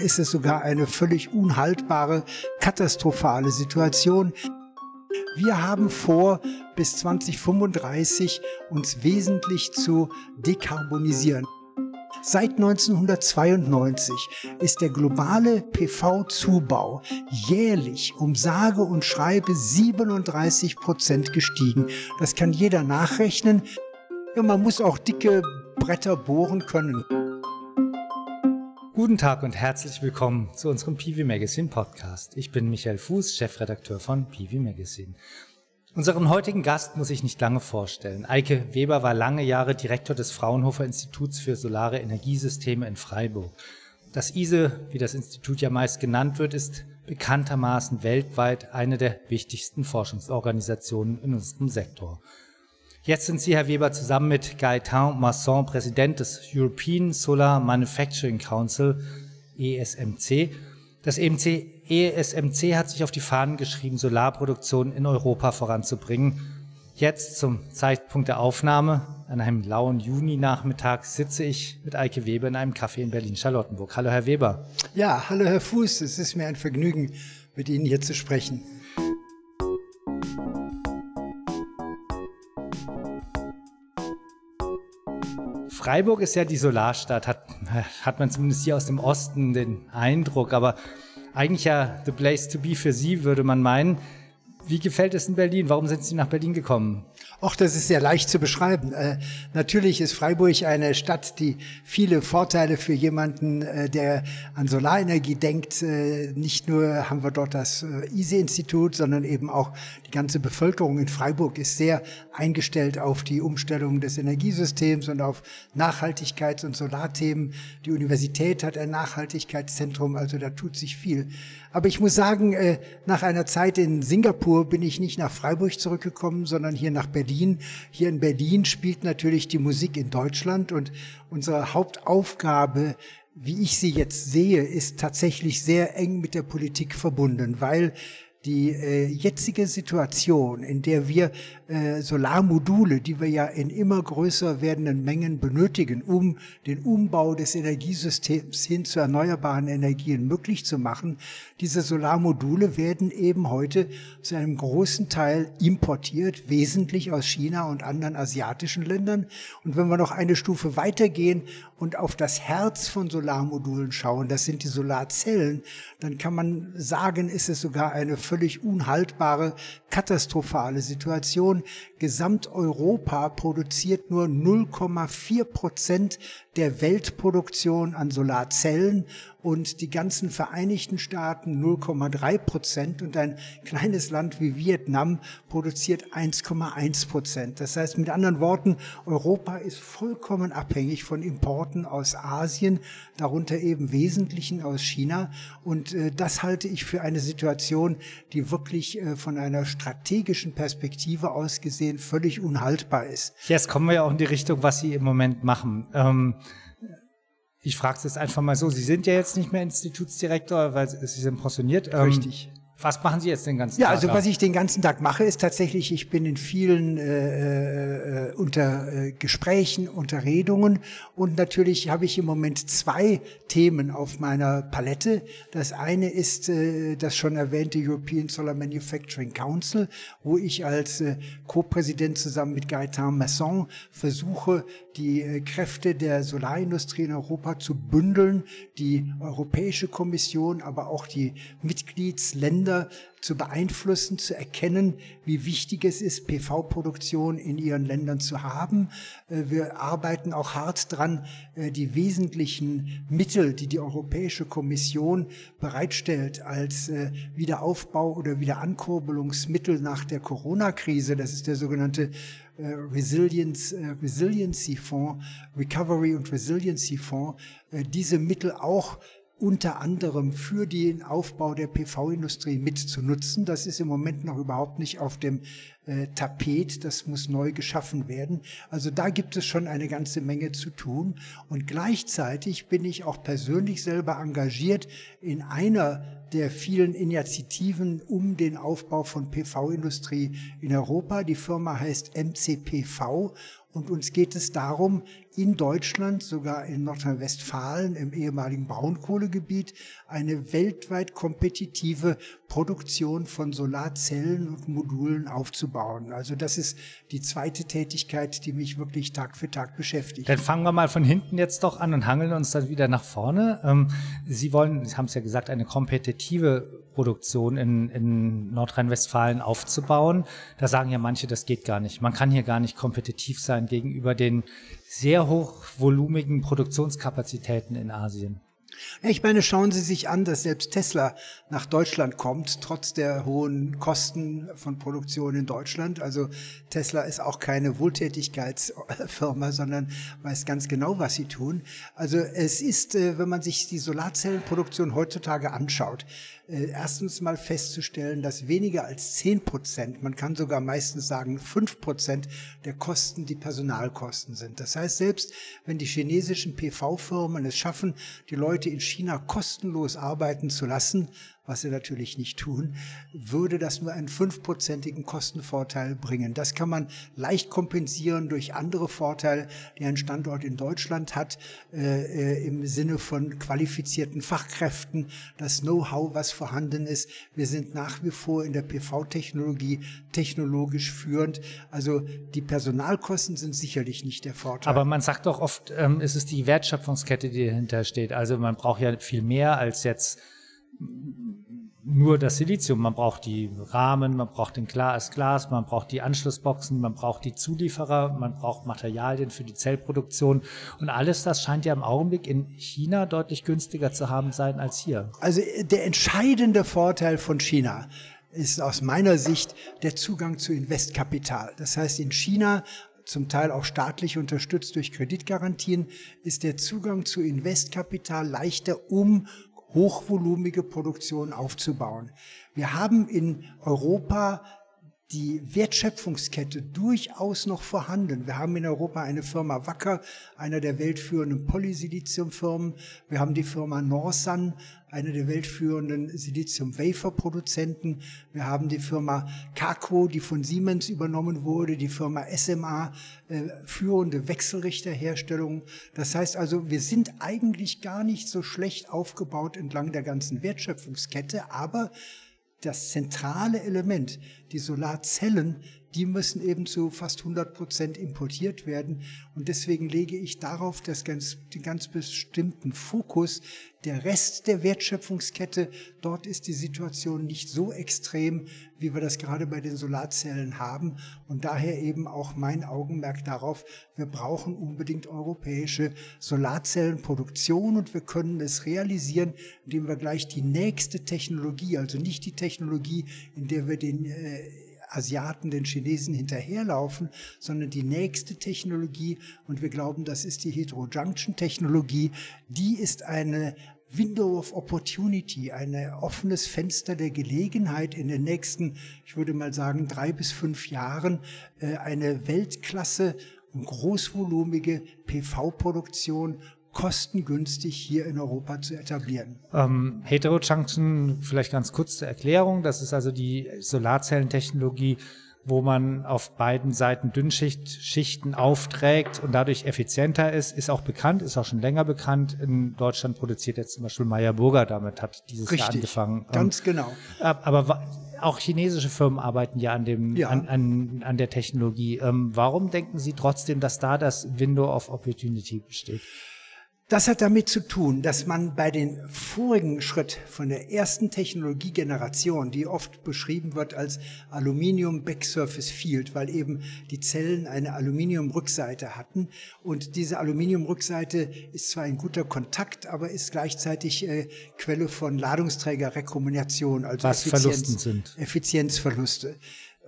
ist es sogar eine völlig unhaltbare, katastrophale Situation. Wir haben vor, bis 2035 uns wesentlich zu dekarbonisieren. Seit 1992 ist der globale PV-Zubau jährlich um sage und schreibe 37 Prozent gestiegen. Das kann jeder nachrechnen. Ja, man muss auch dicke Bretter bohren können. Guten Tag und herzlich willkommen zu unserem PV Magazine Podcast. Ich bin Michael Fuß, Chefredakteur von PV Magazine. Unseren heutigen Gast muss ich nicht lange vorstellen. Eike Weber war lange Jahre Direktor des Fraunhofer Instituts für Solare Energiesysteme in Freiburg. Das ISE, wie das Institut ja meist genannt wird, ist bekanntermaßen weltweit eine der wichtigsten Forschungsorganisationen in unserem Sektor. Jetzt sind Sie, Herr Weber, zusammen mit Gaëtan Masson, Präsident des European Solar Manufacturing Council, ESMC. Das EMC, ESMC hat sich auf die Fahnen geschrieben, Solarproduktion in Europa voranzubringen. Jetzt zum Zeitpunkt der Aufnahme, an einem lauen Juni-Nachmittag, sitze ich mit Eike Weber in einem Café in Berlin-Charlottenburg. Hallo, Herr Weber. Ja, hallo, Herr Fuß. Es ist mir ein Vergnügen, mit Ihnen hier zu sprechen. Freiburg ist ja die Solarstadt, hat, hat man zumindest hier aus dem Osten den Eindruck, aber eigentlich ja the place to be für Sie, würde man meinen. Wie gefällt es in Berlin? Warum sind Sie nach Berlin gekommen? Auch das ist sehr leicht zu beschreiben. Äh, natürlich ist Freiburg eine Stadt, die viele Vorteile für jemanden, äh, der an Solarenergie denkt. Äh, nicht nur haben wir dort das äh, ISE-Institut, sondern eben auch ganze Bevölkerung in Freiburg ist sehr eingestellt auf die Umstellung des Energiesystems und auf Nachhaltigkeits- und Solarthemen. Die Universität hat ein Nachhaltigkeitszentrum, also da tut sich viel. Aber ich muss sagen, äh, nach einer Zeit in Singapur bin ich nicht nach Freiburg zurückgekommen, sondern hier nach Berlin. Hier in Berlin spielt natürlich die Musik in Deutschland und unsere Hauptaufgabe wie ich sie jetzt sehe, ist tatsächlich sehr eng mit der Politik verbunden, weil die äh, jetzige Situation, in der wir äh, Solarmodule, die wir ja in immer größer werdenden Mengen benötigen, um den Umbau des Energiesystems hin zu erneuerbaren Energien möglich zu machen, diese Solarmodule werden eben heute zu einem großen Teil importiert, wesentlich aus China und anderen asiatischen Ländern. Und wenn wir noch eine Stufe weitergehen und auf das Herz von Solarmodulen schauen, das sind die Solarzellen, dann kann man sagen, ist es sogar eine völlig unhaltbare, katastrophale Situation. Gesamteuropa produziert nur 0,4 Prozent der Weltproduktion an Solarzellen und die ganzen Vereinigten Staaten 0,3 Prozent und ein kleines Land wie Vietnam produziert 1,1 Prozent. Das heißt mit anderen Worten, Europa ist vollkommen abhängig von Importen aus Asien, darunter eben wesentlichen aus China und äh, das halte ich für eine Situation, die wirklich äh, von einer strategischen Perspektive aus gesehen völlig unhaltbar ist. Jetzt kommen wir ja auch in die Richtung, was Sie im Moment machen. Ähm ich frage es jetzt einfach mal so, Sie sind ja jetzt nicht mehr Institutsdirektor, weil Sie sind pensioniert. Ähm, Richtig. Was machen Sie jetzt den ganzen ja, Tag? Ja, also was ich den ganzen Tag mache, ist tatsächlich, ich bin in vielen äh, äh, unter äh, Gesprächen, Unterredungen und natürlich habe ich im Moment zwei Themen auf meiner Palette. Das eine ist äh, das schon erwähnte European Solar Manufacturing Council, wo ich als äh, Co-Präsident zusammen mit Gaëtan Masson versuche, die äh, Kräfte der Solarindustrie in Europa zu bündeln, die Europäische Kommission, aber auch die Mitgliedsländer Länder zu beeinflussen, zu erkennen, wie wichtig es ist, PV-Produktion in ihren Ländern zu haben. Äh, wir arbeiten auch hart dran, äh, die wesentlichen Mittel, die die Europäische Kommission bereitstellt als äh, Wiederaufbau oder Wiederankurbelungsmittel nach der Corona-Krise, das ist der sogenannte Resilience, Resiliency Fonds, Recovery und Resiliency Fonds, diese Mittel auch unter anderem für den Aufbau der PV-Industrie mitzunutzen. Das ist im Moment noch überhaupt nicht auf dem äh, Tapet. Das muss neu geschaffen werden. Also da gibt es schon eine ganze Menge zu tun. Und gleichzeitig bin ich auch persönlich selber engagiert in einer der vielen Initiativen um den Aufbau von PV-Industrie in Europa. Die Firma heißt MCPV Und uns geht es darum, in Deutschland, sogar in Nordrhein-Westfalen, im ehemaligen Braunkohlegebiet, eine weltweit kompetitive Produktion von Solarzellen und Modulen aufzubauen. Also das ist die zweite Tätigkeit, die mich wirklich Tag für Tag beschäftigt. Dann fangen wir mal von hinten jetzt doch an und hangeln uns dann wieder nach vorne. Ähm, Sie wollen, Sie haben es ja gesagt, eine kompetitive Produktion in, in Nordrhein-Westfalen aufzubauen. Da sagen ja manche, das geht gar nicht. Man kann hier gar nicht kompetitiv sein gegenüber den sehr hochvolumigen Produktionskapazitäten in Asien. Ich meine, schauen Sie sich an, dass selbst Tesla nach Deutschland kommt, trotz der hohen Kosten von Produktion in Deutschland. Also Tesla ist auch keine Wohltätigkeitsfirma, sondern weiß ganz genau, was sie tun. Also es ist, äh, wenn man sich die Solarzellenproduktion heutzutage anschaut, äh, erstens mal festzustellen, dass weniger als zehn Prozent, man kann sogar meistens sagen fünf Prozent der Kosten die Personalkosten sind. Das heißt, selbst wenn die chinesischen PV-Firmen es schaffen, die Leute in China kostenlos arbeiten zu lassen, was sie natürlich nicht tun, würde das nur einen fünfprozentigen Kostenvorteil bringen. Das kann man leicht kompensieren durch andere Vorteile, die ein Standort in Deutschland hat, äh, äh im Sinne von qualifizierten Fachkräften, das Know-how, was vorhanden ist. Wir sind nach wie vor in der PV-Technologie technologisch führend. Also die Personalkosten sind sicherlich nicht der Vorteil. Aber man sagt doch oft, ähm, es ist die Wertschöpfungskette, die dahinter steht. Also man braucht ja viel mehr als jetzt nur das Silizium. Man braucht die Rahmen, man braucht den Glas, Glas, man braucht die Anschlussboxen, man braucht die Zulieferer, man braucht Materialien für die Zellproduktion. Und alles das scheint ja im Augenblick in China deutlich günstiger zu haben sein als hier. Also der entscheidende Vorteil von China ist aus meiner Sicht der Zugang zu Investkapital. Das heißt, in China zum Teil auch staatlich unterstützt durch Kreditgarantien, ist der Zugang zu Investkapital leichter, um hochvolumige Produktion aufzubauen. Wir haben in Europa die Wertschöpfungskette durchaus noch vorhanden. Wir haben in Europa eine Firma Wacker, einer der weltführenden Polysiliziumfirmen. Wir haben die Firma Norsan, einer der weltführenden Silizium-Wafer-Produzenten. Wir haben die Firma Kako, die von Siemens übernommen wurde, die Firma SMA, äh, führende Wechselrichterherstellung. Das heißt also, wir sind eigentlich gar nicht so schlecht aufgebaut entlang der ganzen Wertschöpfungskette, aber das zentrale Element, die Solarzellen, die müssen eben zu fast 100 Prozent importiert werden. Und deswegen lege ich darauf das ganz, den ganz bestimmten Fokus. Der Rest der Wertschöpfungskette, dort ist die Situation nicht so extrem, wie wir das gerade bei den Solarzellen haben. Und daher eben auch mein Augenmerk darauf, wir brauchen unbedingt europäische Solarzellenproduktion und wir können es realisieren, indem wir gleich die nächste Technologie, also nicht die Technologie, in der wir den äh, Asiaten, den Chinesen hinterherlaufen, sondern die nächste Technologie, und wir glauben, das ist die Heterojunction-Technologie, die ist eine Window of Opportunity, ein offenes Fenster der Gelegenheit in den nächsten, ich würde mal sagen, drei bis fünf Jahren, äh, eine Weltklasse und großvolumige PV-Produktion kostengünstig hier in Europa zu etablieren. Ähm, Heterojunction, vielleicht ganz kurz zur Erklärung, das ist also die Solarzellentechnologie, wo man auf beiden Seiten Dünnschichten aufträgt und dadurch effizienter ist, ist auch bekannt, ist auch schon länger bekannt. In Deutschland produziert jetzt zum Beispiel Meyer Burger damit, hat dieses Richtig, Jahr angefangen. Ganz ähm, genau. Aber auch chinesische Firmen arbeiten ja an dem, ja. An, an, an der Technologie. Ähm, warum denken Sie trotzdem, dass da das Window of Opportunity besteht? Das hat damit zu tun, dass man bei den vorigen Schritt von der ersten Technologiegeneration, die oft beschrieben wird als Aluminium Backsurface Field, weil eben die Zellen eine Aluminiumrückseite hatten und diese Aluminiumrückseite ist zwar ein guter Kontakt, aber ist gleichzeitig äh, Quelle von Ladungsträgerrekombination, also Effizienz. Effizienzverluste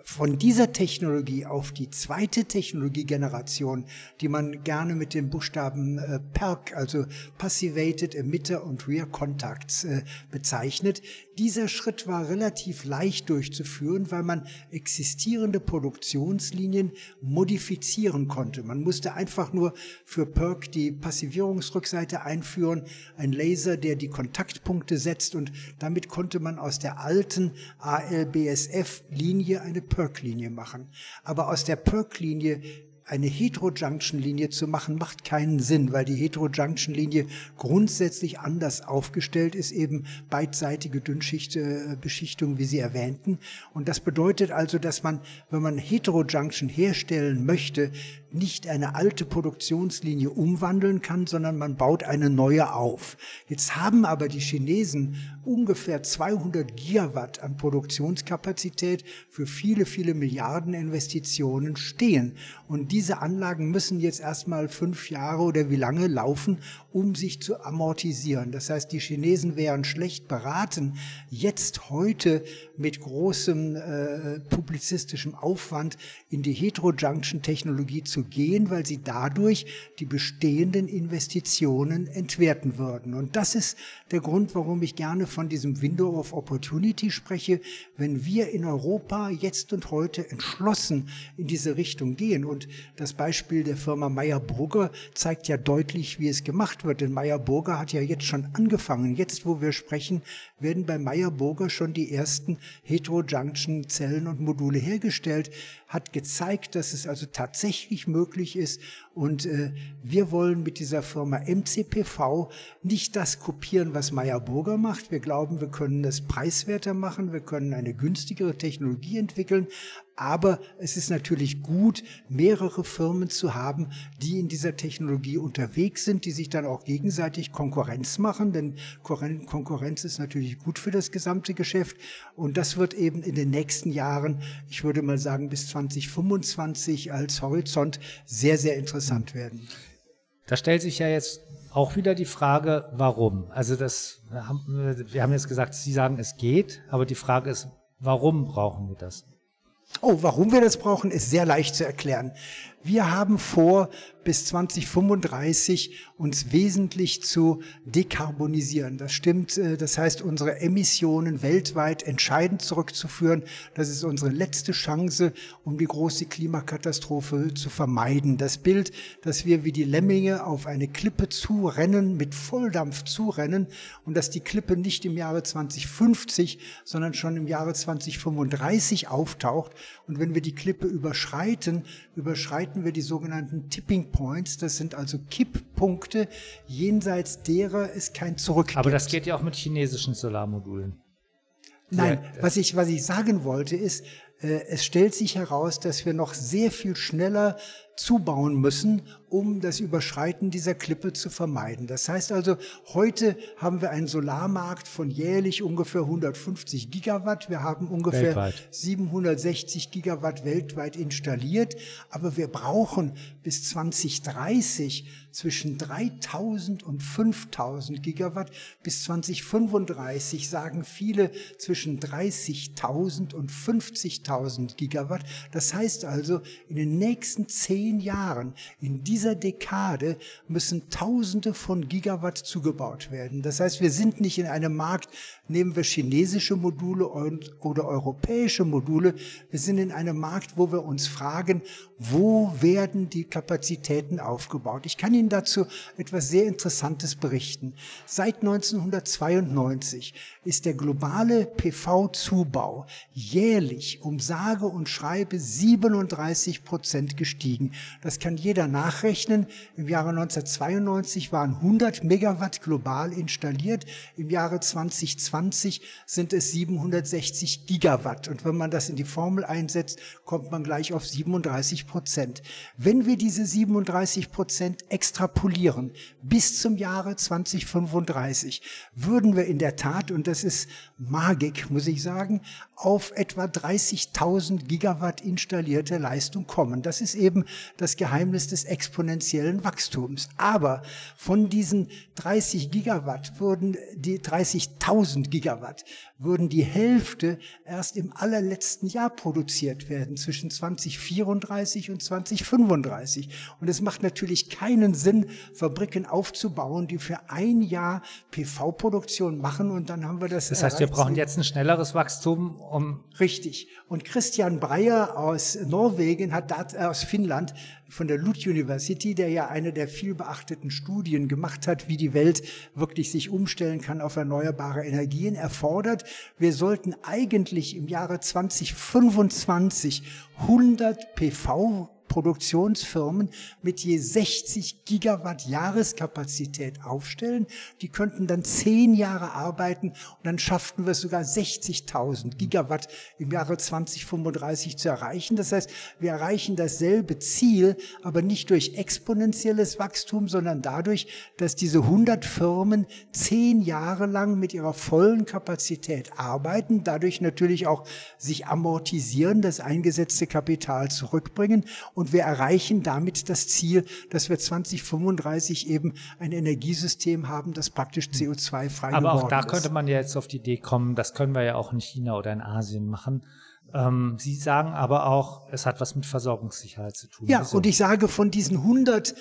von dieser Technologie auf die zweite Technologiegeneration, die man gerne mit den Buchstaben äh, PERC, also Passivated Emitter und Rear Contacts äh, bezeichnet. Dieser Schritt war relativ leicht durchzuführen, weil man existierende Produktionslinien modifizieren konnte. Man musste einfach nur für PERC die Passivierungsrückseite einführen, ein Laser, der die Kontaktpunkte setzt und damit konnte man aus der alten ALBSF-Linie eine Perk-Linie machen. Aber aus der Perk-Linie eine Heterojunction-Linie zu machen, macht keinen Sinn, weil die Heterojunction-Linie grundsätzlich anders aufgestellt ist, eben beidseitige Dünnschichtbeschichtung, wie Sie erwähnten. Und das bedeutet also, dass man, wenn man Heterojunction herstellen möchte, nicht eine alte Produktionslinie umwandeln kann, sondern man baut eine neue auf. Jetzt haben aber die Chinesen ungefähr 200 Gigawatt an Produktionskapazität für viele, viele Milliarden Investitionen stehen. Und diese Anlagen müssen jetzt erstmal fünf Jahre oder wie lange laufen, um sich zu amortisieren. Das heißt, die Chinesen wären schlecht beraten, jetzt heute mit großem äh, publizistischem Aufwand in die Heterojunction-Technologie zu gehen, weil sie dadurch die bestehenden Investitionen entwerten würden. Und das ist der Grund, warum ich gerne von diesem Window of Opportunity spreche. Wenn wir in Europa jetzt und heute entschlossen in diese Richtung gehen und das Beispiel der Firma Meyer-Burger zeigt ja deutlich, wie es gemacht wird, denn Meyer-Burger hat ja jetzt schon angefangen. Jetzt, wo wir sprechen, werden bei Meyer-Burger schon die ersten Heterojunction-Zellen und Module hergestellt hat gezeigt, dass es also tatsächlich möglich ist. Und äh, wir wollen mit dieser Firma MCPV nicht das kopieren, was Meyer Burger macht. Wir glauben, wir können es preiswerter machen, wir können eine günstigere Technologie entwickeln, aber es ist natürlich gut, mehrere Firmen zu haben, die in dieser Technologie unterwegs sind, die sich dann auch gegenseitig Konkurrenz machen, denn Konkurrenz ist natürlich gut für das gesamte Geschäft. Und das wird eben in den nächsten Jahren, ich würde mal sagen bis 2025 als Horizont sehr, sehr interessant werden. Da stellt sich ja jetzt auch wieder die Frage, warum? Also das, wir haben jetzt gesagt, Sie sagen, es geht, aber die Frage ist, warum brauchen wir das? Oh, warum wir das brauchen, ist sehr leicht zu erklären. Wir haben vor, bis 2035 uns wesentlich zu dekarbonisieren. Das stimmt. Äh, das heißt, unsere Emissionen weltweit entscheidend zurückzuführen. Das ist unsere letzte Chance, um die große Klimakatastrophe zu vermeiden. Das Bild, dass wir wie die Lemminge auf eine Klippe zurennen, mit Volldampf zurennen und dass die Klippe nicht im Jahre 2050, sondern schon im Jahre 2035 auftaucht. Und wenn wir die Klippe überschreiten, überschreiten wir die sogenannten Tipping Points. Das sind also Kipppunkte, jenseits derer es kein Zurück gibt. Aber das geht ja auch mit chinesischen Solarmodulen. Nein, was ich, was ich sagen wollte ist, äh, es stellt sich heraus, dass wir noch sehr viel schneller zubauen müssen, um das Überschreiten dieser Klippe zu vermeiden. Das heißt also, heute haben wir einen Solarmarkt von jährlich ungefähr 150 Gigawatt. Wir haben ungefähr weltweit. 760 Gigawatt weltweit installiert. Aber wir brauchen bis 2030 zwischen 3000 und 5000 Gigawatt. Bis 2035 sagen viele zwischen 30.000 und 50.000 Gigawatt. Das heißt also, in den nächsten zehn zehn Jahren, in dieser Dekade, müssen Tausende von Gigawatt zugebaut werden. Das heißt, wir sind nicht in einem Markt, nehmen wir chinesische Module oder europäische Module. Wir sind in einem Markt, wo wir uns fragen, wo werden die Kapazitäten aufgebaut? Ich kann Ihnen dazu etwas sehr Interessantes berichten. Seit 1992 ist der globale PV-Zubau jährlich um sage und schreibe 37 Prozent gestiegen. Das kann jeder nachrechnen. Im Jahre 1992 waren 100 Megawatt global installiert. Im Jahre 2020 sind es 760 Gigawatt. Und wenn man das in die Formel einsetzt, kommt man gleich auf 37 Prozent. Wenn wir diese 37 Prozent extrapolieren bis zum Jahre 2035, würden wir in der Tat, und das ist Magik, muss ich sagen, auf etwa 30.000 Gigawatt installierte Leistung kommen. Das ist eben das Geheimnis des exponentiellen Wachstums. Aber von diesen 30 Gigawatt würden die 30.000 Gigawatt würden die Hälfte erst im allerletzten Jahr produziert werden, zwischen 2034 und 2035. Und es macht natürlich keinen Sinn, Fabriken aufzubauen, die für ein Jahr PV-Produktion machen und dann haben wir das. Das heißt, wir brauchen jetzt ein schnelleres Wachstum, um. Richtig. Und Christian Breyer aus Norwegen hat, aus Finnland, von der Lund University, der ja eine der viel beachteten Studien gemacht hat, wie die Welt wirklich sich umstellen kann auf erneuerbare Energien, erfordert, wir sollten eigentlich im Jahre 2025 100 PV Produktionsfirmen mit je 60 Gigawatt Jahreskapazität aufstellen. Die könnten dann zehn Jahre arbeiten und dann schafften wir sogar 60.000 Gigawatt im Jahre 2035 zu erreichen. Das heißt, wir erreichen dasselbe Ziel, aber nicht durch exponentielles Wachstum, sondern dadurch, dass diese 100 Firmen zehn Jahre lang mit ihrer vollen Kapazität arbeiten, dadurch natürlich auch sich amortisieren, das eingesetzte Kapital zurückbringen und wir erreichen damit das Ziel, dass wir 2035 eben ein Energiesystem haben, das praktisch CO2-frei Aber auch da ist. könnte man ja jetzt auf die Idee kommen, das können wir ja auch in China oder in Asien machen. Ähm, Sie sagen aber auch, es hat was mit Versorgungssicherheit zu tun. Ja, Wieso? und ich sage von diesen 100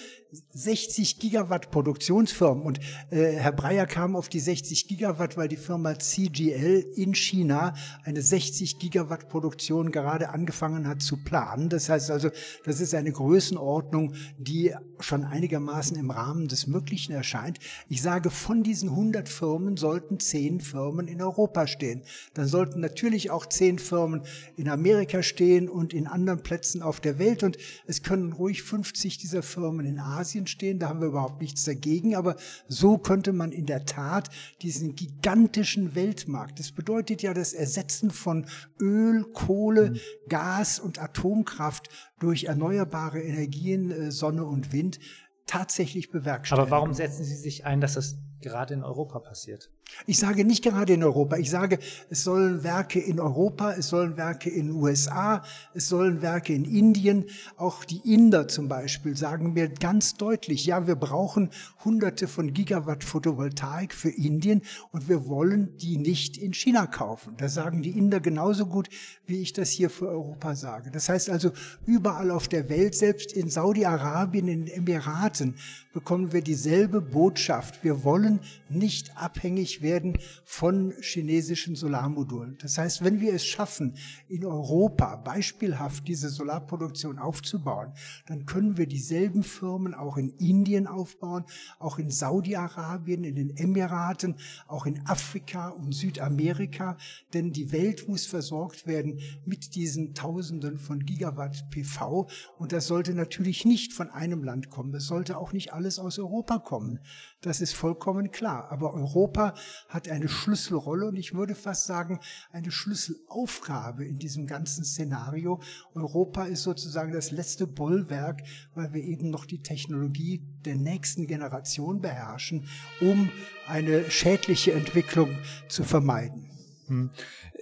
60 Gigawatt Produktionsfirmen. Und äh, Herr Breyer kam auf die 60 Gigawatt, weil die Firma CGL in China eine 60 Gigawatt Produktion gerade angefangen hat zu planen. Das heißt also, das ist eine Größenordnung, die schon einigermaßen im Rahmen des Möglichen erscheint. Ich sage, von diesen 100 Firmen sollten 10 Firmen in Europa stehen. Dann sollten natürlich auch 10 Firmen in Amerika stehen und in anderen Plätzen auf der Welt. Und es können ruhig 50 dieser Firmen in Asien stehen, da haben wir überhaupt nichts dagegen, aber so könnte man in der Tat diesen gigantischen Weltmarkt, das bedeutet ja das Ersetzen von Öl, Kohle, mhm. Gas und Atomkraft durch erneuerbare Energien, äh, Sonne und Wind, tatsächlich bewerkstelligen. Aber warum setzen Sie sich ein, dass das gerade in Europa passiert? Ich sage nicht gerade in Europa. Ich sage, es sollen Werke in Europa, es sollen Werke in USA, es sollen Werke in Indien. Auch die Inder zum Beispiel sagen mir ganz deutlich, ja, wir brauchen hunderte von Gigawatt Photovoltaik für Indien und wir wollen die nicht in China kaufen. Das sagen die Inder genauso gut, wie ich das hier für Europa sage. Das heißt also, überall auf der Welt, selbst in Saudi-Arabien, in den Emiraten, bekommen wir dieselbe Botschaft. Wir wollen nicht abhängig werden von chinesischen Solarmodulen. Das heißt, wenn wir es schaffen, in Europa beispielhaft diese Solarproduktion aufzubauen, dann können wir dieselben Firmen auch in Indien aufbauen, auch in Saudi-Arabien, in den Emiraten, auch in Afrika und Südamerika, denn die Welt muss versorgt werden mit diesen Tausenden von Gigawatt PV und das sollte natürlich nicht von einem Land kommen. Das sollte auch nicht alles aus Europa kommen. Das ist vollkommen klar. Aber Europa hat eine Schlüsselrolle und ich würde fast sagen, eine Schlüsselaufgabe in diesem ganzen Szenario. Europa ist sozusagen das letzte Bollwerk, weil wir eben noch die Technologie der nächsten Generation beherrschen, um eine schädliche Entwicklung zu vermeiden. Hm.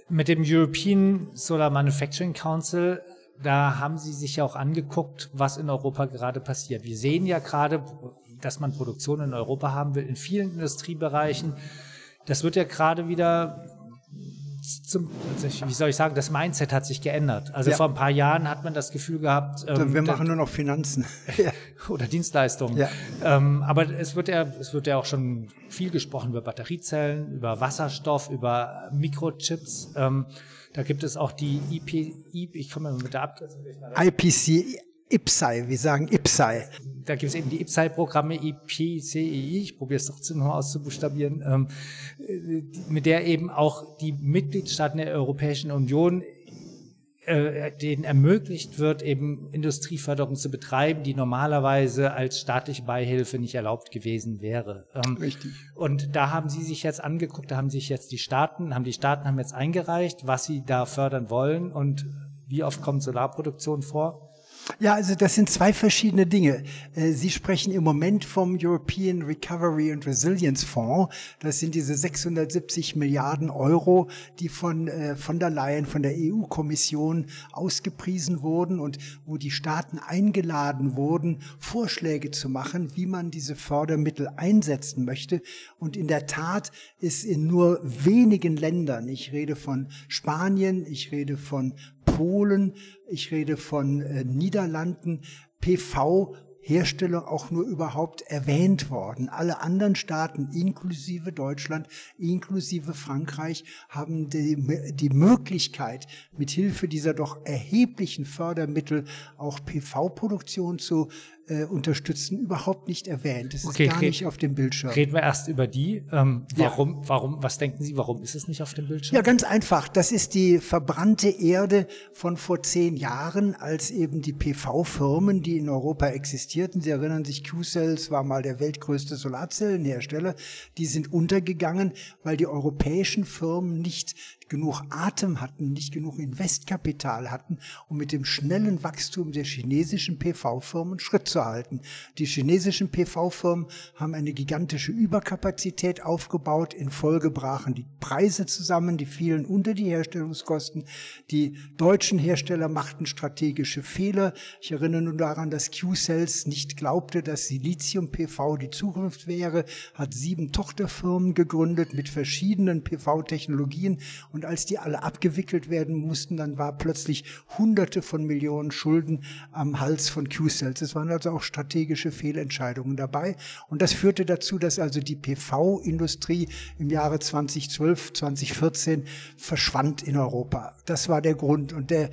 Mit dem European Solar Manufacturing Council da haben Sie sich ja auch angeguckt, was in Europa gerade passiert. Wir sehen ja gerade, dass man Produktion in Europa haben will, in vielen Industriebereichen. Das wird ja gerade wieder zum, wie soll ich sagen, das Mindset hat sich geändert. Also ja. vor ein paar Jahren hat man das Gefühl gehabt, ähm, wir machen nur noch Finanzen oder Dienstleistungen. Ja. Ähm, aber es wird ja, es wird ja auch schon viel gesprochen über Batteriezellen, über Wasserstoff, über Mikrochips. Ähm, da gibt es auch die IP, IP ich komme mit der Abkürzung. IPC, IPSI, wir sagen IPSI. Da gibt es eben die IPSI-Programme, IPCEI, ich probiere es trotzdem noch auszubuchstabieren, ähm, mit der eben auch die Mitgliedstaaten der Europäischen Union äh, denen ermöglicht wird, eben Industrieförderung zu betreiben, die normalerweise als staatliche Beihilfe nicht erlaubt gewesen wäre. Ähm, Richtig. Und da haben Sie sich jetzt angeguckt, da haben sich jetzt die Staaten, haben die Staaten haben jetzt eingereicht, was sie da fördern wollen und wie oft kommt Solarproduktion vor? Ja, also das sind zwei verschiedene Dinge. Äh, Sie sprechen im Moment vom European Recovery and Resilience Fonds. Das sind diese 670 Milliarden Euro, die von äh, von der Leyen, von der EU-Kommission ausgepriesen wurden und wo die Staaten eingeladen wurden, Vorschläge zu machen, wie man diese Fördermittel einsetzen möchte. Und in der Tat ist in nur wenigen Ländern, ich rede von Spanien, ich rede von Polen, ich rede von äh, Niederlanden, PV Herstellung auch nur überhaupt erwähnt worden. Alle anderen Staaten, inklusive Deutschland, inklusive Frankreich, haben die, die Möglichkeit, mit Hilfe dieser doch erheblichen Fördermittel auch PV-Produktion zu äh, unterstützen, überhaupt nicht erwähnt. Es okay, ist gar nicht auf dem Bildschirm. Reden wir erst über die. Ähm, warum, ja. warum, was denken Sie, warum ist es nicht auf dem Bildschirm? Ja, ganz einfach. Das ist die verbrannte Erde von vor zehn Jahren, als eben die PV-Firmen, die in Europa existierten, Sie erinnern sich, Q-Cells war mal der weltgrößte Solarzellenhersteller, die sind untergegangen, weil die europäischen Firmen nicht genug Atem hatten, nicht genug Investkapital hatten, um mit dem schnellen Wachstum der chinesischen PV-Firmen Schritt zu halten. Die chinesischen PV-Firmen haben eine gigantische Überkapazität aufgebaut. In Folge brachen die Preise zusammen, die fielen unter die Herstellungskosten. Die deutschen Hersteller machten strategische Fehler. Ich erinnere nur daran, dass Q-Cells nicht glaubte, dass Silizium-PV die Zukunft wäre, hat sieben Tochterfirmen gegründet mit verschiedenen PV-Technologien und als die alle abgewickelt werden mussten, dann war plötzlich Hunderte von Millionen Schulden am Hals von Q-Cells. Es waren also auch strategische Fehlentscheidungen dabei. Und das führte dazu, dass also die PV-Industrie im Jahre 2012, 2014 verschwand in Europa. Das war der Grund. Und der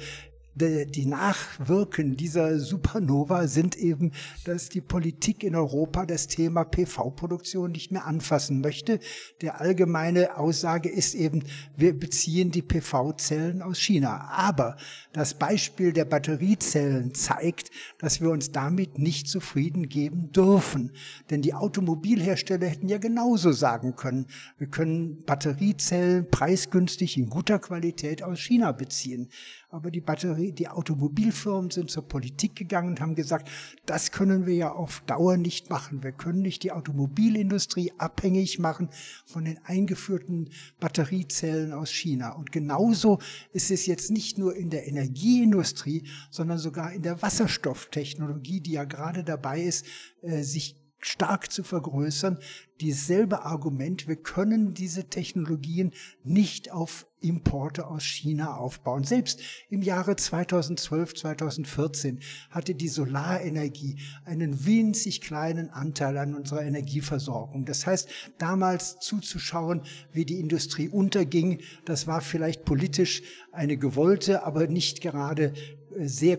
die Nachwirken dieser Supernova sind eben, dass die Politik in Europa das Thema PV-Produktion nicht mehr anfassen möchte. Der allgemeine Aussage ist eben, wir beziehen die PV-Zellen aus China. Aber das Beispiel der Batteriezellen zeigt, dass wir uns damit nicht zufrieden geben dürfen. Denn die Automobilhersteller hätten ja genauso sagen können, wir können Batteriezellen preisgünstig in guter Qualität aus China beziehen. Aber die Batterie, die Automobilfirmen sind zur Politik gegangen und haben gesagt, das können wir ja auf Dauer nicht machen. Wir können nicht die Automobilindustrie abhängig machen von den eingeführten Batteriezellen aus China. Und genauso ist es jetzt nicht nur in der Energieindustrie, sondern sogar in der Wasserstofftechnologie, die ja gerade dabei ist, äh, sich stark zu vergrößern. Dieselbe Argument, wir können diese Technologien nicht auf Importe aus China aufbauen. Selbst im Jahre 2012, 2014 hatte die Solarenergie einen winzig kleinen Anteil an unserer Energieversorgung. Das heißt, damals zuzuschauen, wie die Industrie unterging, das war vielleicht politisch eine gewollte, aber nicht gerade sehr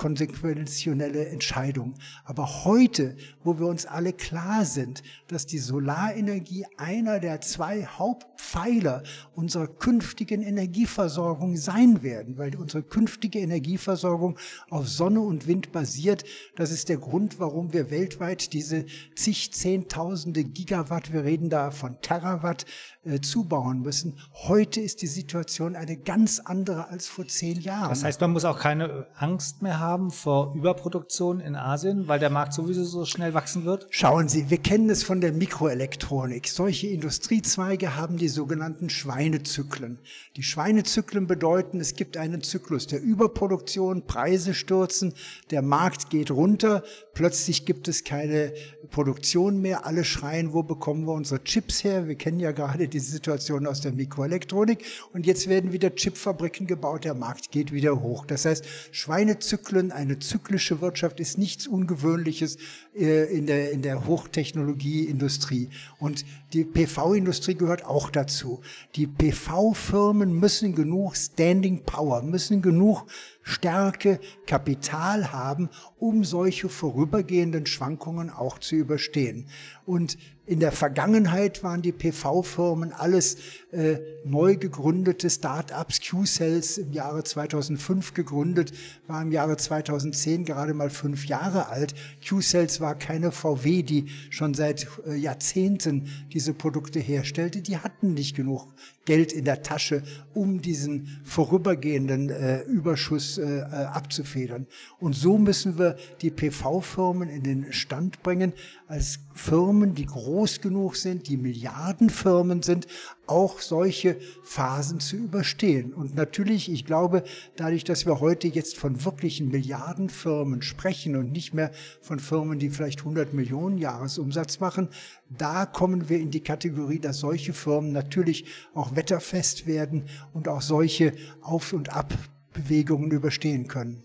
konsequentionelle Entscheidung. Aber heute, wo wir uns alle klar sind, dass die Solarenergie einer der zwei Hauptpfeiler unserer künftigen Energieversorgung sein werden, weil unsere künftige Energieversorgung auf Sonne und Wind basiert, das ist der Grund, warum wir weltweit diese zig Zehntausende Gigawatt, wir reden da von Terawatt, äh, zubauen müssen. Heute ist die Situation eine ganz andere als vor zehn Jahren. Das heißt, man muss auch keine Angst mehr haben vor Überproduktion in Asien, weil der Markt sowieso so schnell wachsen wird? Schauen Sie, wir kennen es von der Mikroelektronik. Solche Industriezweige haben die sogenannten Schweinezyklen. Die Schweinezyklen bedeuten, es gibt einen Zyklus der Überproduktion, Preise stürzen, der Markt geht runter, plötzlich gibt es keine Produktion mehr, alle schreien, wo bekommen wir unsere Chips her? Wir kennen ja gerade diese Situation aus der Mikroelektronik und jetzt werden wieder Chipfabriken gebaut, der Markt geht wieder hoch. Das heißt, Schweinezyklen, eine zyklische Wirtschaft ist nichts Ungewöhnliches äh, in der, in der Hochtechnologieindustrie. Und die PV-Industrie gehört auch dazu. Die PV-Firmen müssen genug Standing Power, müssen genug Stärke, Kapital haben, um solche vorübergehenden Schwankungen auch zu überstehen. Und in der Vergangenheit waren die PV-Firmen alles äh, neu gegründete Start-ups. Q-Cells im Jahre 2005 gegründet, war im Jahre 2010 gerade mal fünf Jahre alt. Q-Cells war keine VW, die schon seit äh, Jahrzehnten diese Produkte herstellte. Die hatten nicht genug Geld in der Tasche, um diesen vorübergehenden äh, Überschuss äh, äh abzufedern. Und so müssen wir die PV-Firmen in den Stand bringen, als Firmen, die groß genug sind, die Milliardenfirmen sind, auch solche Phasen zu überstehen. Und natürlich, ich glaube, dadurch, dass wir heute jetzt von wirklichen Milliardenfirmen sprechen und nicht mehr von Firmen, die vielleicht 100 Millionen Jahresumsatz machen, da kommen wir in die Kategorie, dass solche Firmen natürlich auch wetterfest werden und auch solche Auf- und Abbewegungen überstehen können.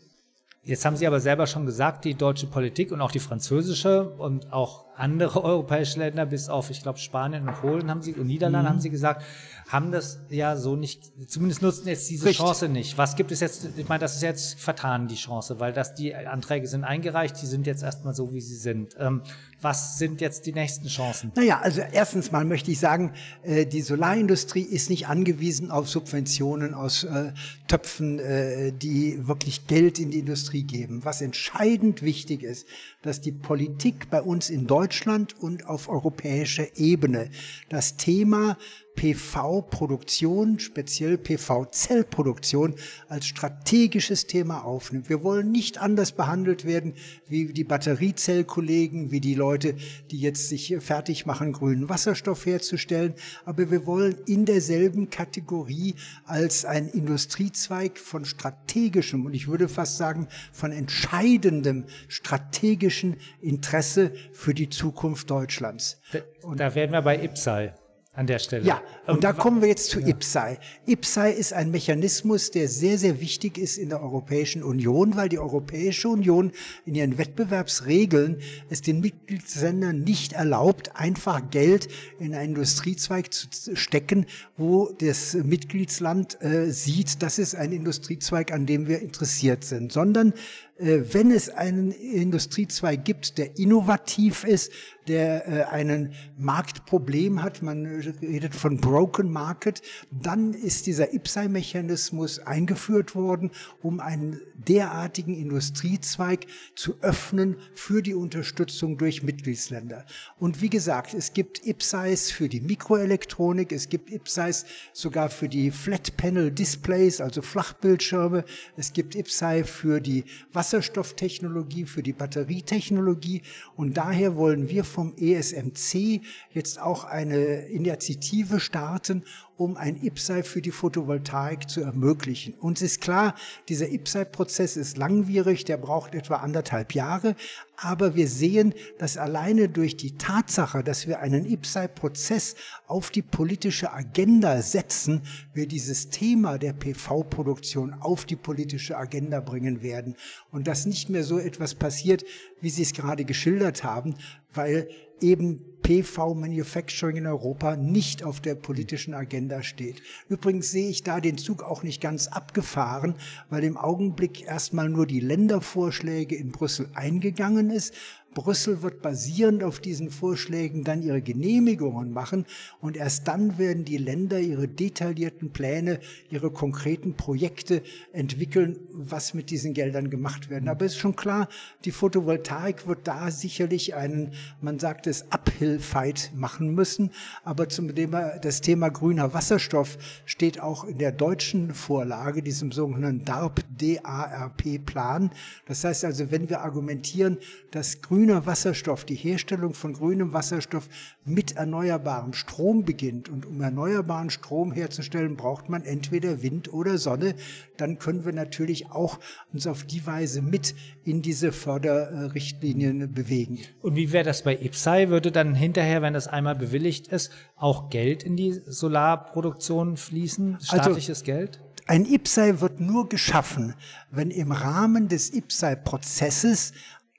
Jetzt haben Sie aber selber schon gesagt, die deutsche Politik und auch die französische und auch andere europäische Länder, bis auf, ich glaube, Spanien und Polen haben sie und Niederlande mhm. haben sie gesagt, haben das ja so nicht, zumindest nutzen jetzt diese Richtig. Chance nicht. Was gibt es jetzt? Ich meine, das ist jetzt vertan, die Chance, weil das die Anträge sind eingereicht, die sind jetzt erstmal so, wie sie sind. Ähm, was sind jetzt die nächsten Chancen? Naja, also erstens mal möchte ich sagen, äh, die Solarindustrie ist nicht angewiesen auf Subventionen aus äh, Töpfen, äh, die wirklich Geld in die Industrie geben. Was entscheidend wichtig ist, dass die Politik bei uns in Deutschland und auf europäischer Ebene das Thema PV-Produktion, speziell PV-Zellproduktion, als strategisches Thema aufnimmt. Wir wollen nicht anders behandelt werden wie die Batteriezellkollegen, wie die Leute, die jetzt sich fertig machen, grünen Wasserstoff herzustellen. Aber wir wollen in derselben Kategorie als ein Industriezweig von strategischem und ich würde fast sagen von entscheidendem strategischen Interesse für die Zukunft Deutschlands. Und da werden wir bei IPSAI an der Stelle. Ja, und da kommen wir jetzt zu ja. IPSAI. IPSAI ist ein Mechanismus, der sehr, sehr wichtig ist in der Europäischen Union, weil die Europäische Union in ihren Wettbewerbsregeln es den Mitgliedsländern nicht erlaubt, einfach Geld in einen Industriezweig zu stecken, wo das Mitgliedsland äh, sieht, das ist ein Industriezweig, an dem wir interessiert sind, sondern wenn es einen Industriezweig gibt, der innovativ ist, der äh, einen Marktproblem hat, man redet von Broken Market, dann ist dieser IPSAI-Mechanismus eingeführt worden, um einen derartigen Industriezweig zu öffnen für die Unterstützung durch Mitgliedsländer. Und wie gesagt, es gibt IPSAIs für die Mikroelektronik, es gibt IPSAIs sogar für die Flat Panel Displays, also Flachbildschirme, es gibt IPSAI für die Wasserstofftechnologie, für die Batterietechnologie. Und daher wollen wir vom ESMC jetzt auch eine Initiative starten, um ein IPSAI für die Photovoltaik zu ermöglichen. Uns ist klar, dieser IPSAI-Prozess ist langwierig, der braucht etwa anderthalb Jahre, aber wir sehen, dass alleine durch die Tatsache, dass wir einen IPSAI-Prozess auf die politische Agenda setzen, wir dieses Thema der PV-Produktion auf die politische Agenda bringen werden und dass nicht mehr so etwas passiert, wie Sie es gerade geschildert haben, weil eben PV-Manufacturing in Europa nicht auf der politischen Agenda steht. Übrigens sehe ich da den Zug auch nicht ganz abgefahren, weil im Augenblick erstmal nur die Ländervorschläge in Brüssel eingegangen ist, Brüssel wird basierend auf diesen Vorschlägen dann ihre Genehmigungen machen und erst dann werden die Länder ihre detaillierten Pläne, ihre konkreten Projekte entwickeln, was mit diesen Geldern gemacht werden. Aber es ist schon klar, die Photovoltaik wird da sicherlich einen, man sagt es, Uphill-Fight machen müssen. Aber zum Thema, das Thema grüner Wasserstoff steht auch in der deutschen Vorlage, diesem sogenannten DARP, DARP-Plan. Das heißt also, wenn wir argumentieren, dass grün grüner Wasserstoff, die Herstellung von grünem Wasserstoff mit erneuerbarem Strom beginnt. Und um erneuerbaren Strom herzustellen, braucht man entweder Wind oder Sonne. Dann können wir natürlich auch uns auf die Weise mit in diese Förderrichtlinien bewegen. Und wie wäre das bei IPSAI? Würde dann hinterher, wenn das einmal bewilligt ist, auch Geld in die Solarproduktion fließen? Also Staatliches also, Geld? Ein IPSAI wird nur geschaffen, wenn im Rahmen des IPSAI-Prozesses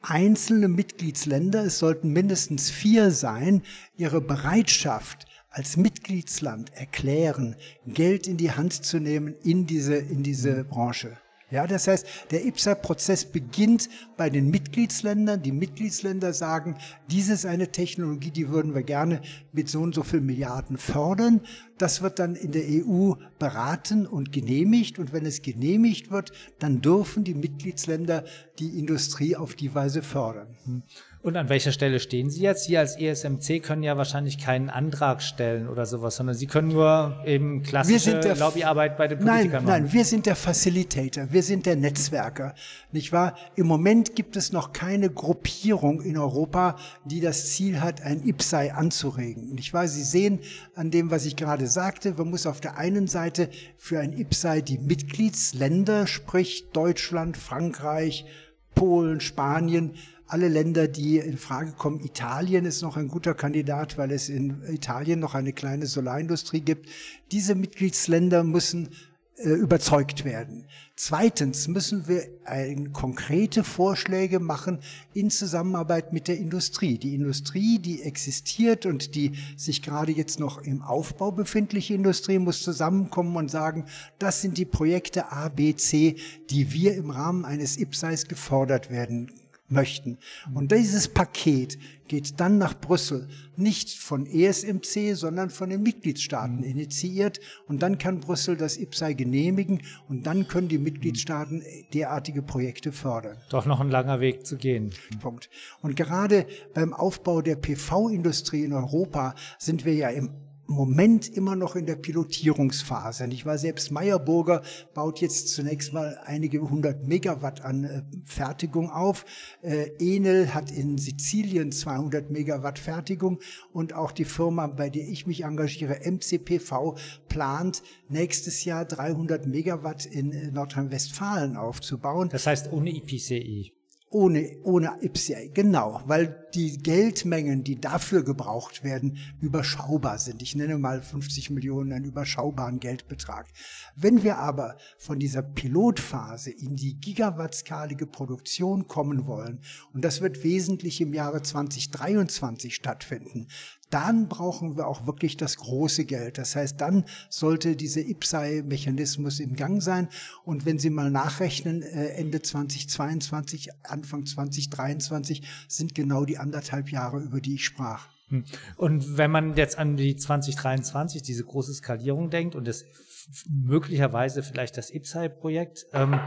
einzelne Mitgliedsländer, es sollten mindestens vier sein, ihre Bereitschaft als Mitgliedsland erklären, Geld in die Hand zu nehmen in diese, in diese Branche. Ja, das heißt, der IPSA-Prozess beginnt bei den Mitgliedsländern. Die Mitgliedsländer sagen, dies ist eine Technologie, die würden wir gerne mit so und so viel Milliarden fördern. Das wird dann in der EU beraten und genehmigt. Und wenn es genehmigt wird, dann dürfen die Mitgliedsländer die Industrie auf die Weise fördern. Und an welcher Stelle stehen Sie jetzt? Sie als ESMC können ja wahrscheinlich keinen Antrag stellen oder sowas, sondern Sie können nur eben klassische der, Lobbyarbeit bei den Politikern nein, machen. Nein, wir sind der Facilitator, wir sind der Netzwerker, nicht wahr? Im Moment gibt es noch keine Gruppierung in Europa, die das Ziel hat, ein IPSAI anzuregen. Nicht wahr? Sie sehen an dem, was ich gerade sagte, man muss auf der einen Seite für ein IPSAI die Mitgliedsländer, sprich Deutschland, Frankreich, Polen, Spanien, alle Länder, die in Frage kommen. Italien ist noch ein guter Kandidat, weil es in Italien noch eine kleine Solarindustrie gibt. Diese Mitgliedsländer müssen äh, überzeugt werden. Zweitens müssen wir ein, konkrete Vorschläge machen in Zusammenarbeit mit der Industrie. Die Industrie, die existiert und die sich gerade jetzt noch im Aufbau befindliche Industrie, muss zusammenkommen und sagen, das sind die Projekte A, B, C, die wir im Rahmen eines IPSAIs gefordert werden möchten. Und dieses Paket geht dann nach Brüssel, nicht von ESMC, sondern von den Mitgliedstaaten mhm. initiiert. Und dann kann Brüssel das IPSAI genehmigen und dann können die Mitgliedstaaten derartige Projekte fördern. Doch noch ein langer Weg zu gehen. Punkt. Und gerade beim Aufbau der PV-Industrie in Europa sind wir ja im Moment immer noch in der Pilotierungsphase. Ich war selbst Meyerburger baut jetzt zunächst mal einige hundert Megawatt an äh, Fertigung auf. Äh, Enel hat in Sizilien 200 Megawatt Fertigung und auch die Firma, bei der ich mich engagiere, MCPV, plant nächstes Jahr 300 Megawatt in äh, Nordrhein-Westfalen aufzubauen. Das heißt ohne IPCI. Ohne, ohne IPCI, genau, weil die Geldmengen, die dafür gebraucht werden, überschaubar sind. Ich nenne mal 50 Millionen einen überschaubaren Geldbetrag. Wenn wir aber von dieser Pilotphase in die gigawattskalige Produktion kommen wollen, und das wird wesentlich im Jahre 2023 stattfinden, dann brauchen wir auch wirklich das große Geld. Das heißt, dann sollte dieser IPSAI-Mechanismus im Gang sein. Und wenn Sie mal nachrechnen, äh, Ende 2022, Anfang 2023 sind genau die anderthalb Jahre, über die ich sprach. Hm. Und wenn man jetzt an die 2023, diese große Skalierung denkt und das möglicherweise vielleicht das IPSAI-Projekt, ähm,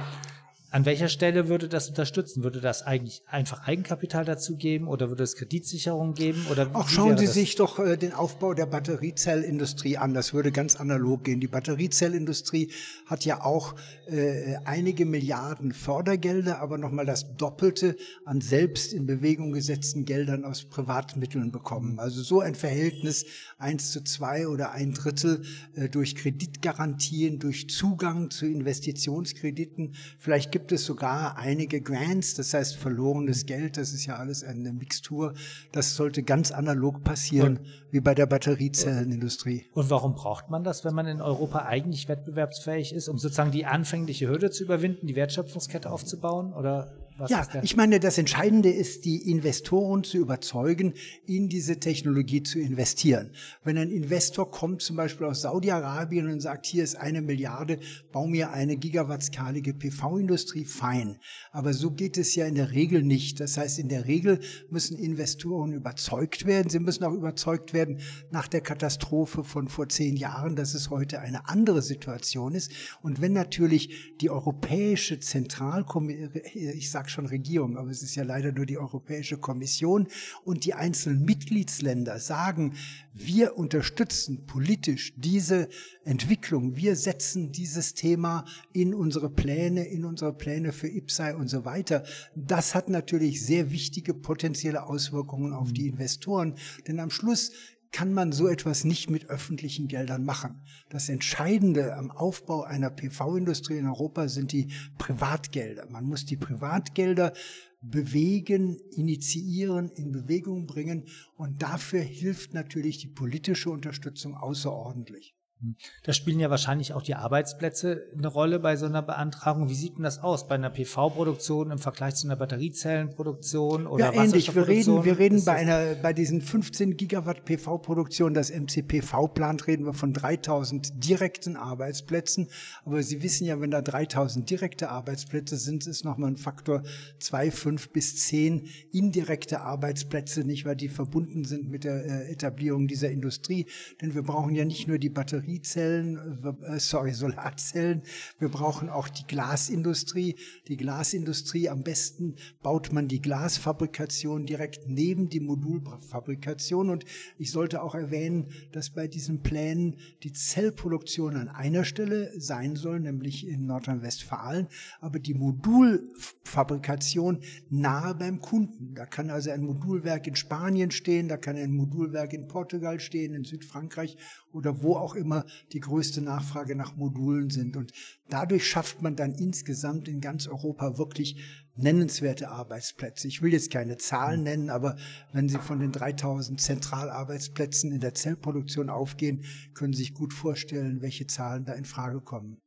an welcher Stelle würde das unterstützen? Würde das eigentlich einfach Eigenkapital dazu geben oder würde es Kreditsicherung geben? Oder Auch schauen Sie das? sich doch äh, den Aufbau der Batteriezellindustrie an. Das würde ganz analog gehen. Die Batteriezellindustrie hat ja auch äh, einige Milliarden Fördergelder, aber nochmal das Doppelte an selbst in Bewegung gesetzten Geldern aus Privatmitteln bekommen. Also so ein Verhältnis eins zu zwei oder ein Drittel äh, durch Kreditgarantien, durch Zugang zu Investitionskrediten. Vielleicht gibt es sogar einige Grants, das heißt verlorenes Geld, das ist ja alles eine Mixtur. Das sollte ganz analog passieren, und, wie bei der Batteriezellenindustrie. Und warum braucht man das, wenn man in Europa eigentlich wettbewerbsfähig ist, um sozusagen die anfängliche Hürde zu überwinden, die Wertschöpfungskette aufzubauen? Oder was ja, ich meine, das Entscheidende ist, die Investoren zu überzeugen, in diese Technologie zu investieren. Wenn ein Investor kommt, zum Beispiel aus Saudi-Arabien und sagt, hier ist eine Milliarde, bau mir eine gigawattskalige PV-Industrie, fein. Aber so geht es ja in der Regel nicht. Das heißt, in der Regel müssen Investoren überzeugt werden. Sie müssen auch überzeugt werden nach der Katastrophe von vor zehn Jahren, dass es heute eine andere Situation ist. Und wenn natürlich die europäische Zentralkommission, ich sage schon Regierung, aber es ist ja leider nur die Europäische Kommission. Und die einzelnen Mitgliedsländer sagen, wir unterstützen politisch diese Entwicklung, wir setzen dieses Thema in unsere Pläne, in unsere Pläne für IPSAI und so weiter. Das hat natürlich sehr wichtige potenzielle Auswirkungen auf die Investoren, denn am Schluss kann man so etwas nicht mit öffentlichen Geldern machen. Das Entscheidende am Aufbau einer PV-Industrie in Europa sind die Privatgelder. Man muss die Privatgelder bewegen, initiieren, in Bewegung bringen und dafür hilft natürlich die politische Unterstützung außerordentlich. Hm. Da spielen ja wahrscheinlich auch die Arbeitsplätze eine Rolle bei so einer Beantragung. Wie sieht denn das aus bei einer PV-Produktion im Vergleich zu einer Batteriezellenproduktion oder Ja, ähnlich. Wir reden, wir reden bei einer, bei diesen 15 Gigawatt PV-Produktion, das MCPV plant, reden wir von 3000 direkten Arbeitsplätzen. Aber Sie wissen ja, wenn da 3000 direkte Arbeitsplätze sind, ist nochmal ein Faktor 2, 5 bis 10 indirekte Arbeitsplätze, nicht weil die verbunden sind mit der äh, Etablierung dieser Industrie. Denn wir brauchen ja nicht nur die Batterie Batteriezellen, äh, sorry, Solarzellen. Wir brauchen auch die Glasindustrie. Die Glasindustrie, am besten baut man die Glasfabrikation direkt neben die Modulfabrikation. Und ich sollte auch erwähnen, dass bei diesen Plänen die Zellproduktion an einer Stelle sein soll, nämlich in Nordrhein-Westfalen, aber die Modulfabrikation nahe beim Kunden. Da kann also ein Modulwerk in Spanien stehen, da kann ein Modulwerk in Portugal stehen, in Südfrankreich oder wo auch immer die größte Nachfrage nach Modulen sind. Und dadurch schafft man dann insgesamt in ganz Europa wirklich nennenswerte Arbeitsplätze. Ich will jetzt keine Zahlen nennen, aber wenn Sie von den 3000 Zentralarbeitsplätzen in der Zellproduktion aufgehen, können Sie sich gut vorstellen, welche Zahlen da in Frage kommen.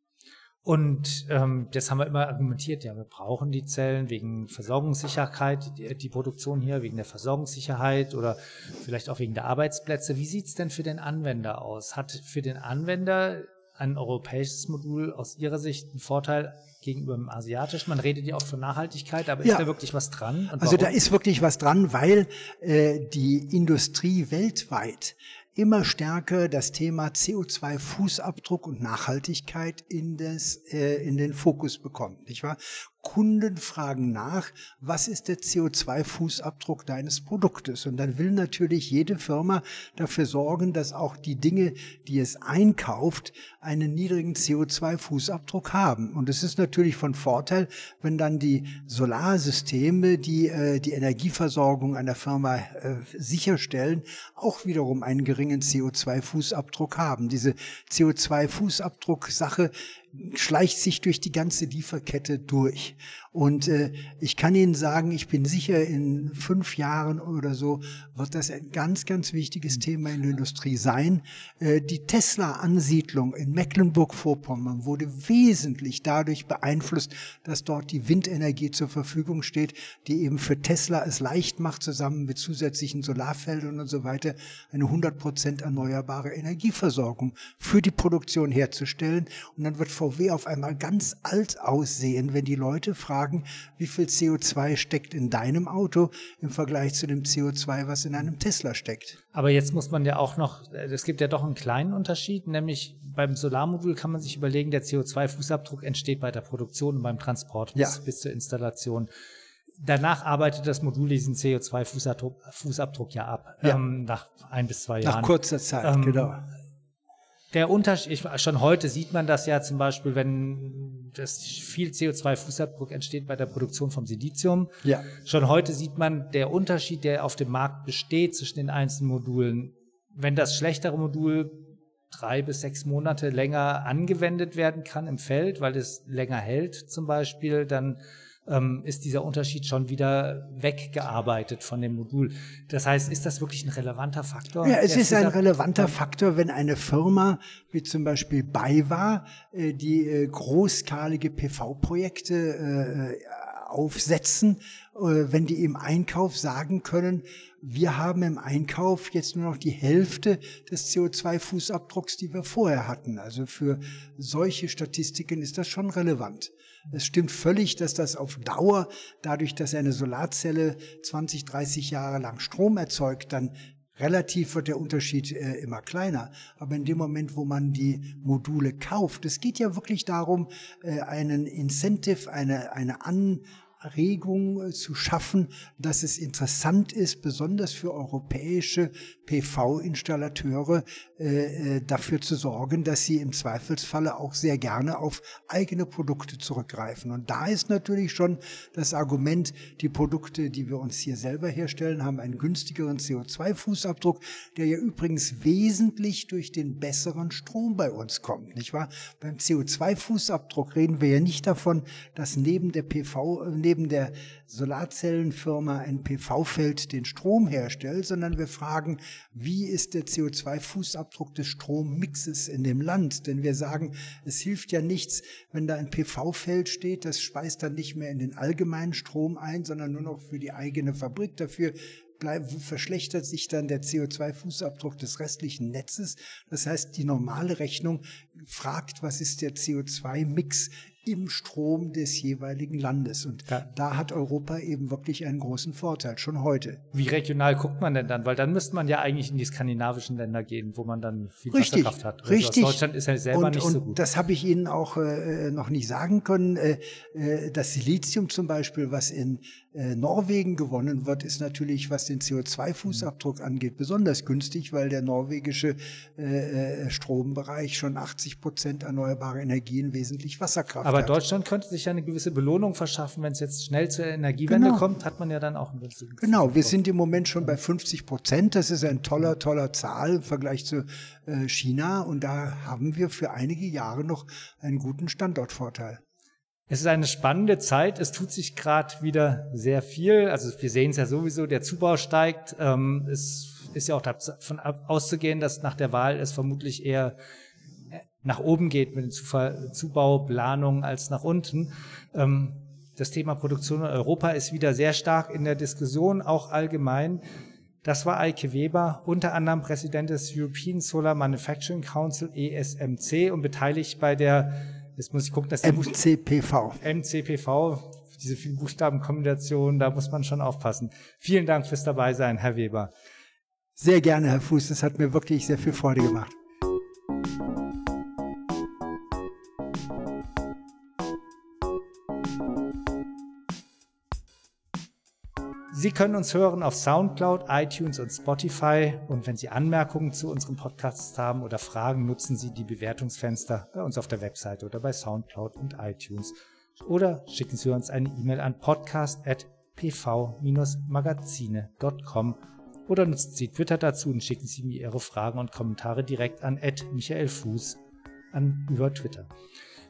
Und ähm, das haben wir immer argumentiert, ja, wir brauchen die Zellen wegen Versorgungssicherheit, die, die Produktion hier, wegen der Versorgungssicherheit oder vielleicht auch wegen der Arbeitsplätze. Wie sieht's denn für den Anwender aus? Hat für den Anwender ein europäisches Modul aus Ihrer Sicht einen Vorteil gegenüber dem asiatischen? Man redet ja auch von Nachhaltigkeit, aber ja. ist da wirklich was dran? also da ist wirklich was dran, weil äh, die Industrie weltweit immer stärker das Thema CO2-Fußabdruck und Nachhaltigkeit in, das, äh, in den Fokus bekommt, nicht wahr? Kunden fragen nach, was ist der CO2-Fußabdruck deines Produktes? Und dann will natürlich jede Firma dafür sorgen, dass auch die Dinge, die es einkauft, einen niedrigen CO2-Fußabdruck haben. Und es ist natürlich von Vorteil, wenn dann die Solarsysteme, die äh, die Energieversorgung einer Firma äh, sicherstellen, auch wiederum einen geringen CO2-Fußabdruck haben. Diese CO2-Fußabdruck-Sache schleicht sich durch die ganze Lieferkette durch. Und äh, ich kann Ihnen sagen, ich bin sicher, in fünf Jahren oder so wird das ein ganz, ganz wichtiges Thema in der Industrie sein. Äh, die Tesla-Ansiedlung in Mecklenburg-Vorpommern wurde wesentlich dadurch beeinflusst, dass dort die Windenergie zur Verfügung steht, die eben für Tesla es leicht macht, zusammen mit zusätzlichen Solarfeldern und so weiter, eine 100 Prozent erneuerbare Energieversorgung für die Produktion herzustellen. Und dann wird VW auf einmal ganz alt aussehen, wenn die Leute fragen, wie viel CO2 steckt in deinem Auto im Vergleich zu dem CO2, was in einem Tesla steckt. Aber jetzt muss man ja auch noch, es gibt ja doch einen kleinen Unterschied, nämlich beim Solarmodul kann man sich überlegen, der CO2-Fußabdruck entsteht bei der Produktion und beim Transport bis, ja. bis zur Installation. Danach arbeitet das Modul diesen CO2-Fußabdruck Fußabdruck ja ab, ja. Ähm, nach ein bis zwei Jahren. Nach kurzer Zeit, ähm, genau der Unterschied, schon heute sieht man das ja zum Beispiel, wenn das viel CO2-Fußabdruck entsteht bei der Produktion vom Silizium. Ja. Schon heute sieht man der Unterschied, der auf dem Markt besteht zwischen den einzelnen Modulen. Wenn das schlechtere Modul drei bis sechs Monate länger angewendet werden kann im Feld, weil es länger hält zum Beispiel, dann ähm, ist dieser Unterschied schon wieder weggearbeitet von dem Modul. Das heißt, ist das wirklich ein relevanter Faktor? Ja, es ist ein relevanter Faktor, wenn eine Firma wie zum Beispiel BayWa, äh, die äh, großskalige PV-Projekte äh, aufsetzen, wenn die im Einkauf sagen können, wir haben im Einkauf jetzt nur noch die Hälfte des CO2-Fußabdrucks, die wir vorher hatten. Also für solche Statistiken ist das schon relevant. Es stimmt völlig, dass das auf Dauer, dadurch, dass eine Solarzelle 20, 30 Jahre lang Strom erzeugt, dann Relativ wird der Unterschied äh, immer kleiner. Aber in dem Moment, wo man die Module kauft, es geht ja wirklich darum, äh, einen Incentive, eine, eine An, Regung äh, zu schaffen, dass es interessant ist, besonders für europäische PV-Installateure äh, äh, dafür zu sorgen, dass sie im Zweifelsfalle auch sehr gerne auf eigene Produkte zurückgreifen. Und da ist natürlich schon das Argument, die Produkte, die wir uns hier selber herstellen, haben einen günstigeren CO2-Fußabdruck, der ja übrigens wesentlich durch den besseren Strom bei uns kommt, nicht wahr? Beim CO2-Fußabdruck reden wir ja nicht davon, dass neben der PV, neben neben der Solarzellenfirma ein PV-Feld den Strom herstellt, sondern wir fragen, wie ist der CO2-Fußabdruck des Strommixes in dem Land? Denn wir sagen, es hilft ja nichts, wenn da ein PV-Feld steht, das speist dann nicht mehr in den allgemeinen Strom ein, sondern nur noch für die eigene Fabrik. Dafür verschlechtert sich dann der CO2-Fußabdruck des restlichen Netzes. Das heißt, die normale Rechnung fragt, was ist der CO2-Mix im Strom des jeweiligen Landes. Und ja. da hat Europa eben wirklich einen großen Vorteil, schon heute. Wie regional guckt man denn dann? Weil dann müsste man ja eigentlich in die skandinavischen Länder gehen, wo man dann viel richtig, Wasserkraft hat. Also richtig. Deutschland ist ja selber und, nicht und so gut. Das habe ich Ihnen auch äh, noch nicht sagen können. Äh, äh, das Silizium zum Beispiel, was in äh, Norwegen gewonnen wird, ist natürlich, was den CO2-Fußabdruck mhm. angeht, besonders günstig, weil der norwegische äh, Strombereich schon 80 Prozent erneuerbare Energien wesentlich Wasserkraft Aber hat. Deutschland könnte sich ja eine gewisse Belohnung verschaffen, wenn es jetzt schnell zur Energiewende genau. kommt, hat man ja dann auch ein bisschen. Genau, wir sind im Moment schon bei 50 Prozent. Das ist ein toller, toller Zahl im Vergleich zu äh, China. Und da haben wir für einige Jahre noch einen guten Standortvorteil. Es ist eine spannende Zeit. Es tut sich gerade wieder sehr viel. Also wir sehen es ja sowieso, der Zubau steigt. Ähm, es ist ja auch davon auszugehen, dass nach der Wahl es vermutlich eher nach oben geht mit den Zubauplanungen als nach unten. Ähm, das Thema Produktion in Europa ist wieder sehr stark in der Diskussion, auch allgemein. Das war Eike Weber, unter anderem Präsident des European Solar Manufacturing Council ESMC und beteiligt bei der, jetzt muss ich gucken, dass MCPV. MCPV, diese vielen Buchstabenkombinationen, da muss man schon aufpassen. Vielen Dank fürs Dabeisein, Herr Weber. Sehr gerne, Herr Fuß, das hat mir wirklich sehr viel Freude gemacht. Sie können uns hören auf SoundCloud, iTunes und Spotify. Und wenn Sie Anmerkungen zu unseren Podcasts haben oder Fragen, nutzen Sie die Bewertungsfenster bei uns auf der Webseite oder bei SoundCloud und iTunes. Oder schicken Sie uns eine E-Mail an podcast.pv-magazine.com oder nutzen Sie Twitter dazu und schicken Sie mir Ihre Fragen und Kommentare direkt an Michael Fuß an über Twitter.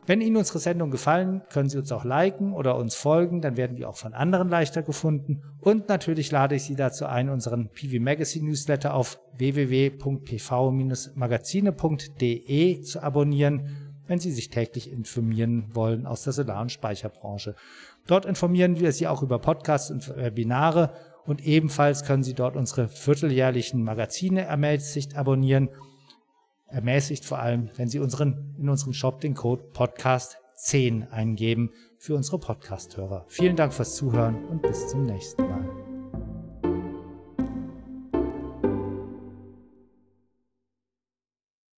Wenn Ihnen unsere Sendung gefallen, können Sie uns auch liken oder uns folgen, dann werden wir auch von anderen leichter gefunden. Und natürlich lade ich Sie dazu ein, unseren PV Magazine Newsletter auf www.pv-magazine.de zu abonnieren, wenn Sie sich täglich informieren wollen aus der Solar- und Speicherbranche. Dort informieren wir Sie auch über Podcasts und Webinare und ebenfalls können Sie dort unsere vierteljährlichen Magazine ermäßigt abonnieren ermäßigt vor allem, wenn Sie unseren, in unserem Shop den Code Podcast 10 eingeben für unsere Podcast-Hörer. Vielen Dank fürs Zuhören und bis zum nächsten Mal.